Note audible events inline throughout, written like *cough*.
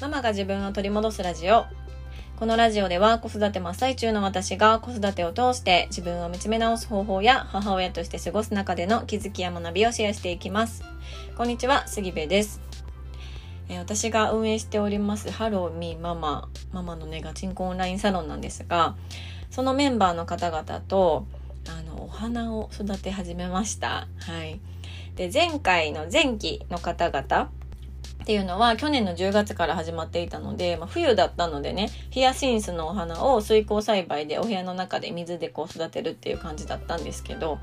ママが自分を取り戻すラジオ。このラジオでは子育て真っ最中の私が子育てを通して自分を見つめ直す方法や母親として過ごす中での気づきや学びをシェアしていきます。こんにちは、杉部です。え私が運営しておりますハローミーママ、ママのねガチンコオンラインサロンなんですが、そのメンバーの方々とあのお花を育て始めました。はい。で、前回の前期の方々っていうのは去年の10月から始まっていたので、まあ、冬だったのでね、ヒヤシンスのお花を水耕栽培でお部屋の中で水でこう育てるっていう感じだったんですけど、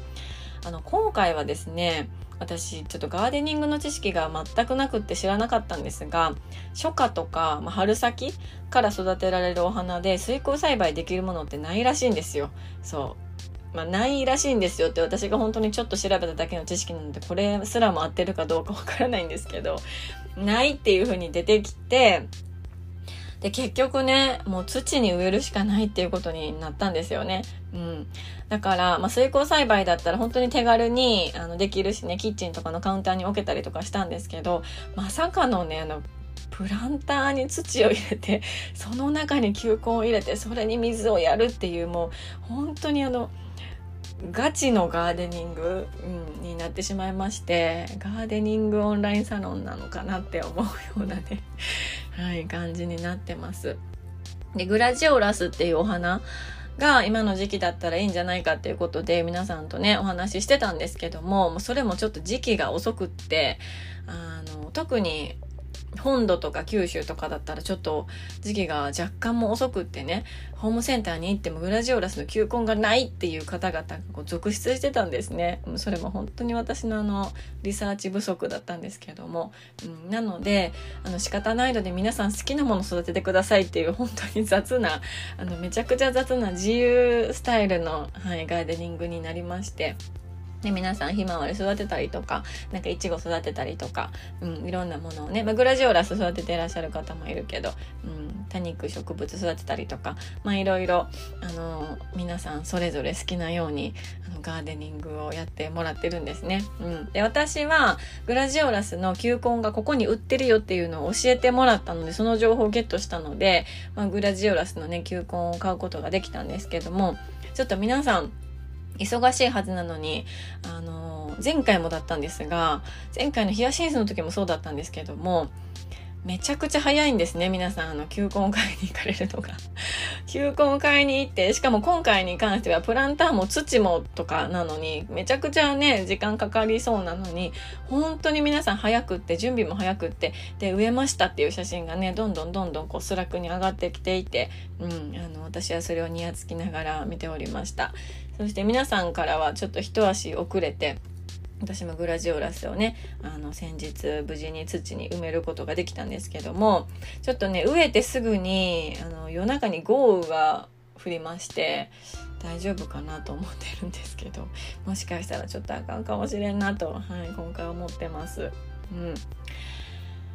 あの、今回はですね、私ちょっとガーデニングの知識が全くなくって知らなかったんですが初夏とか、まあ、春先から育てられるお花で水耕栽培できるものってないらしいんですよ。そう。まあ、ないらしいんですよって私が本当にちょっと調べただけの知識なのでこれすらも合ってるかどうかわからないんですけどないっていう風に出てきてで結局ねもう土に植えるしかないっていうことになったんですよね。うん、だから、まあ、水耕栽培だったら本当に手軽にあのできるしねキッチンとかのカウンターに置けたりとかしたんですけどまさかのねあのプランターに土を入れてその中に球根を入れてそれに水をやるっていうもう本当にあのガチのガーデニング、うん、になってしまいましてガーデニングオンラインサロンなのかなって思うようなね、はい、感じになってます。でグラジオラスっていうお花が今の時期だったらいいんじゃないかっていうことで皆さんとねお話ししてたんですけどもそれもちょっと時期が遅くってあの特に本土とか九州とかだったらちょっと時期が若干も遅くってねホームセンターに行ってもグラジオラスの球根がないっていう方々がこう続出してたんですねそれも本当に私のあのリサーチ不足だったんですけども、うん、なのであの仕方ないので皆さん好きなもの育ててくださいっていう本当に雑なあのめちゃくちゃ雑な自由スタイルの、はい、ガーデニングになりまして。で皆さんひまわり育てたりとかなんかいちご育てたりとか、うん、いろんなものをね、まあ、グラジオラス育てていらっしゃる方もいるけど、うん、多肉植物育てたりとかまあいろいろあの皆さんそれぞれ好きなようにあのガーデニングをやってもらってるんですね。うん、で私はグラジオラスの球根がここに売ってるよっていうのを教えてもらったのでその情報をゲットしたので、まあ、グラジオラスのね球根を買うことができたんですけどもちょっと皆さん忙しいはずなのに、あの、前回もだったんですが、前回のヒヤシンスの時もそうだったんですけども、めちゃくちゃ早いんですね、皆さん、あの、球根を買いに行かれるのが。*laughs* 球根を買いに行って、しかも今回に関してはプランターも土もとかなのに、めちゃくちゃね、時間かかりそうなのに、本当に皆さん早くって、準備も早くって、で、植えましたっていう写真がね、どんどんどんどんこう Slack に上がってきていて、うん、あの、私はそれをにやつきながら見ておりました。そして皆さんからはちょっと一足遅れて、私もグラジオラスをねあの先日無事に土に埋めることができたんですけどもちょっとね植えてすぐにあの夜中に豪雨が降りまして大丈夫かなと思ってるんですけどもしかしたらちょっとあかんかもしれんなと、はい、今回思ってます。うん、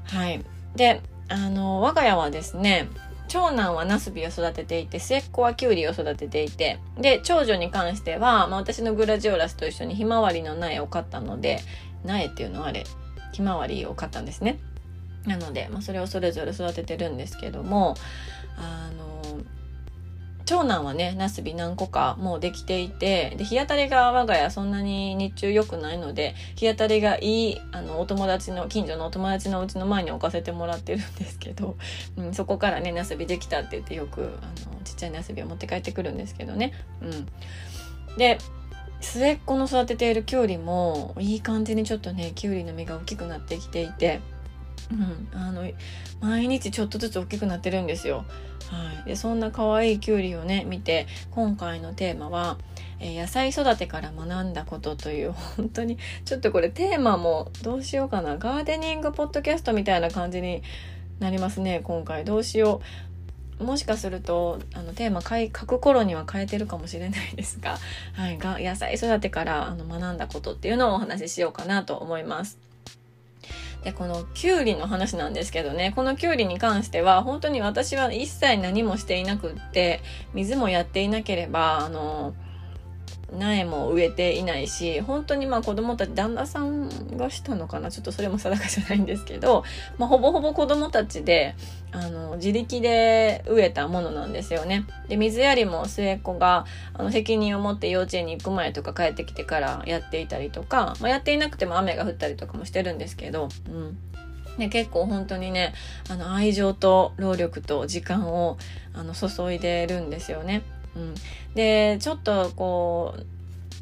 はいであの我が家はですね長男はナスビを育てていて、末っ子はキュウリを育てていて、で、長女に関しては、まあ、私のグラジオラスと一緒にひまわりの苗を買ったので、苗っていうのはあれ、ひまわりを買ったんですね。なので、まあ、それをそれぞれ育ててるんですけども、あの、長男はね、ナスビ何個かもうできていて、で、日当たりが我が家そんなに日中良くないので、日当たりがいい、あの、お友達の、近所のお友達のうちの前に置かせてもらってるんですけど、*laughs* うん、そこからね、ナスビできたって言ってよく、あの、ちっちゃいナスビを持って帰ってくるんですけどね。うん。で、末っ子の育てているきゅうりも、いい感じにちょっとね、きゅうりの実が大きくなってきていて、うん、あの毎日ちょっとずつ大きくなってるんですよ。はい、でそんな可愛いきゅうりをね見て今回のテーマは、えー、野菜育てから学んだことという *laughs* 本当にちょっとこれテーマもどうしようかなガーデニングポッドキャストみたいな感じになりますね今回どうしよう。もしかするとあのテーマ書く頃には変えてるかもしれないですが,、はい、が野菜育てからあの学んだことっていうのをお話ししようかなと思います。で、このキュウリの話なんですけどね、このキュウリに関しては、本当に私は一切何もしていなくって、水もやっていなければ、あの、苗も植えていないし本当にまあ子供たち旦那さんがしたのかなちょっとそれも定かじゃないんですけど、まあ、ほぼほぼ子供たちであの自力で植えたものなんですよね。で水やりも末っ子があの責任を持って幼稚園に行く前とか帰ってきてからやっていたりとか、まあ、やっていなくても雨が降ったりとかもしてるんですけど、うん、ね、結構本当にねあの愛情と労力と時間をあの注いでるんですよね。うん、でちょっとこう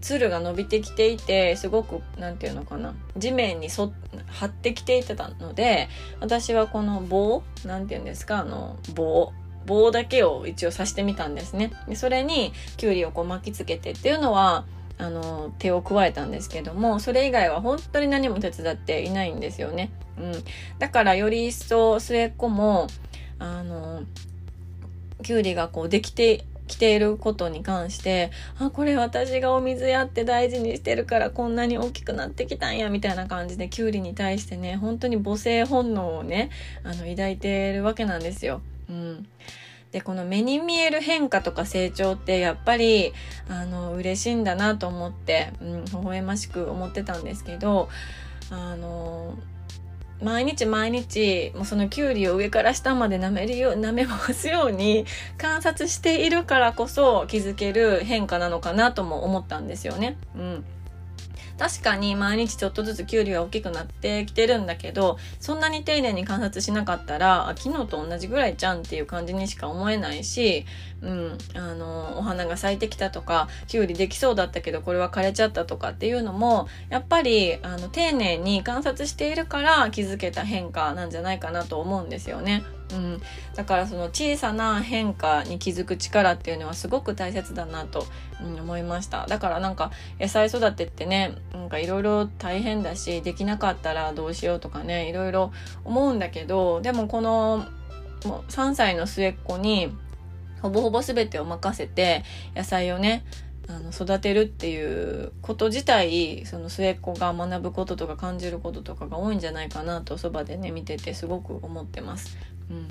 つるが伸びてきていてすごく何て言うのかな。地面に沿張ってきていてたので私はこの棒何て言うんですかあの棒棒だけを一応刺してみたんですね。でそれにきゅうりをこう巻きつけてっていうのはあの手を加えたんですけどもそれ以外は本当に何も手伝っていないんですよね。うん、だからより一層末っ子もあのきゅうりがこうできてきていることに関してあこれ私がお水やって大事にしてるからこんなに大きくなってきたんやみたいな感じできゅうりに対してね本当に母性本能をねあの抱いてるわけなんですよ。うんでこの目に見える変化とか成長ってやっぱりあの嬉しいんだなと思って、うん、微笑ましく思ってたんですけどあの毎日毎日もうそのきゅうりを上から下まで舐めるよ舐め回すように観察しているからこそ気づける変化なのかなとも思ったんですよね。うん確かに毎日ちょっとずつキュウリは大きくなってきてるんだけどそんなに丁寧に観察しなかったら昨日と同じぐらいじゃんっていう感じにしか思えないし、うん、あのお花が咲いてきたとかキュウリできそうだったけどこれは枯れちゃったとかっていうのもやっぱりあの丁寧に観察しているから気づけた変化なんじゃないかなと思うんですよね。うん、だからその小さな変化に気づく力っていうのはすごく大切だなと、うん、思いましただからなんか野菜育てってねなんかいろいろ大変だしできなかったらどうしようとかねいろいろ思うんだけどでもこのもう3歳の末っ子にほぼほぼ全てを任せて野菜をねあの育てるっていうこと自体その末っ子が学ぶこととか感じることとかが多いんじゃないかなとそばでね見ててすごく思ってます。うん、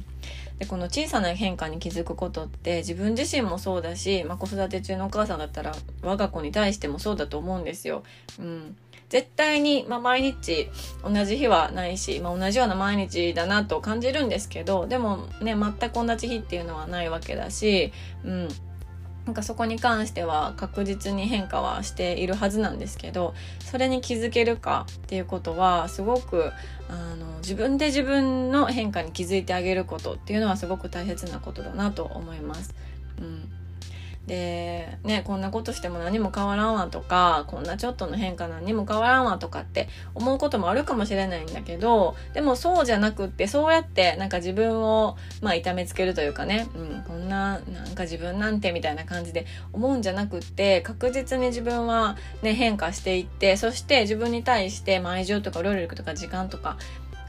でこの小さな変化に気づくことって自分自身もそうだし、まあ、子育て中のお母さんだったら我が子に対してもそうだと思うんですよ。うん、絶対に、まあ、毎日同じ日はないし、まあ、同じような毎日だなと感じるんですけどでもね全く同じ日っていうのはないわけだし、うん、なんかそこに関しては確実に変化はしているはずなんですけどそれに気づけるかっていうことはすごくあの自分で自分の変化に気づいてあげることっていうのはすごく大切なことだなと思います。うんでねこんなことしても何も変わらんわとかこんなちょっとの変化何も変わらんわとかって思うこともあるかもしれないんだけどでもそうじゃなくってそうやってなんか自分をまあ痛めつけるというかね、うん、こんななんか自分なんてみたいな感じで思うんじゃなくって確実に自分はね変化していってそして自分に対して愛情とか労力とか時間とか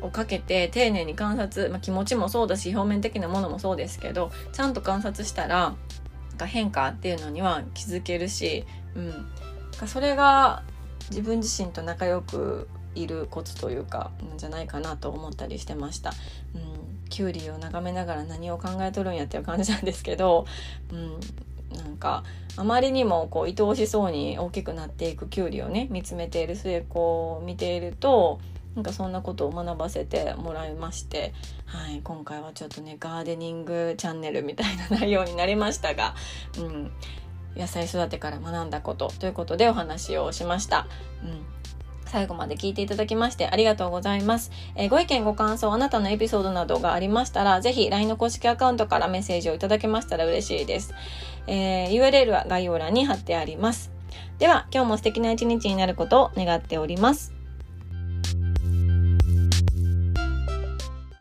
をかけて丁寧に観察、まあ、気持ちもそうだし表面的なものもそうですけどちゃんと観察したらか変化っていうのには気づけるし、うん、それが自分自身と仲良くいるコツというかじゃないかなと思ったりしてました。うん、キュウリを眺めながら何を考えとるんやっていう感じなんですけど、うん、なんかあまりにもこう愛おしそうに大きくなっていくキュウリをね見つめている末っ子を見ているとなんかそんなことを学ばせてもらいまして、はい、今回はちょっとねガーデニングチャンネルみたいな内容になりましたが、うん、野菜育てから学んだことということでお話をしました。うん最後まで聞いていただきましてありがとうございます。えー、ご意見ご感想、あなたのエピソードなどがありましたら、ぜひ LINE の公式アカウントからメッセージをいただけましたら嬉しいです。えー、URL は概要欄に貼ってあります。では、今日も素敵な一日になることを願っております。